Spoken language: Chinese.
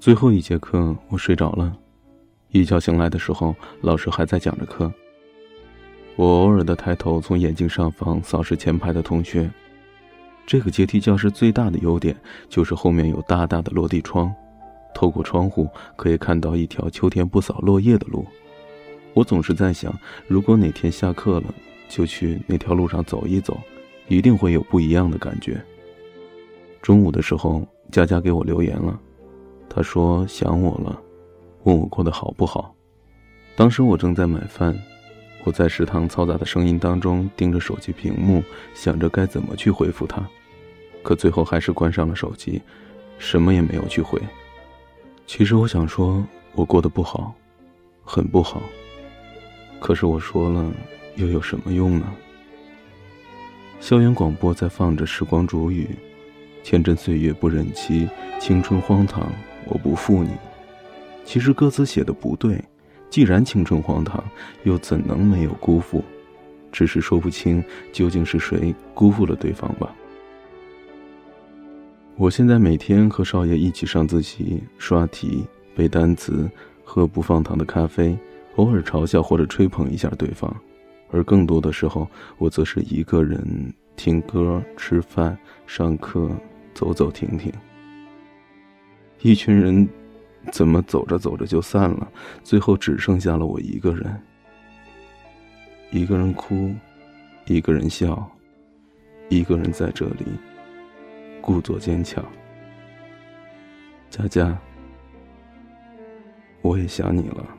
最后一节课，我睡着了。一觉醒来的时候，老师还在讲着课。我偶尔的抬头，从眼镜上方扫视前排的同学。这个阶梯教室最大的优点就是后面有大大的落地窗，透过窗户可以看到一条秋天不扫落叶的路。我总是在想，如果哪天下课了，就去那条路上走一走，一定会有不一样的感觉。中午的时候，佳佳给我留言了，他说想我了，问我过得好不好。当时我正在买饭，我在食堂嘈杂的声音当中盯着手机屏幕，想着该怎么去回复他，可最后还是关上了手机，什么也没有去回。其实我想说，我过得不好，很不好。可是我说了，又有什么用呢？校园广播在放着时光煮雨。天真岁月不忍欺，青春荒唐我不负你。其实歌词写的不对，既然青春荒唐，又怎能没有辜负？只是说不清究竟是谁辜负了对方吧。我现在每天和少爷一起上自习、刷题、背单词、喝不放糖的咖啡，偶尔嘲笑或者吹捧一下对方，而更多的时候，我则是一个人听歌、吃饭、上课。走走停停，一群人怎么走着走着就散了？最后只剩下了我一个人，一个人哭，一个人笑，一个人在这里故作坚强。佳佳，我也想你了。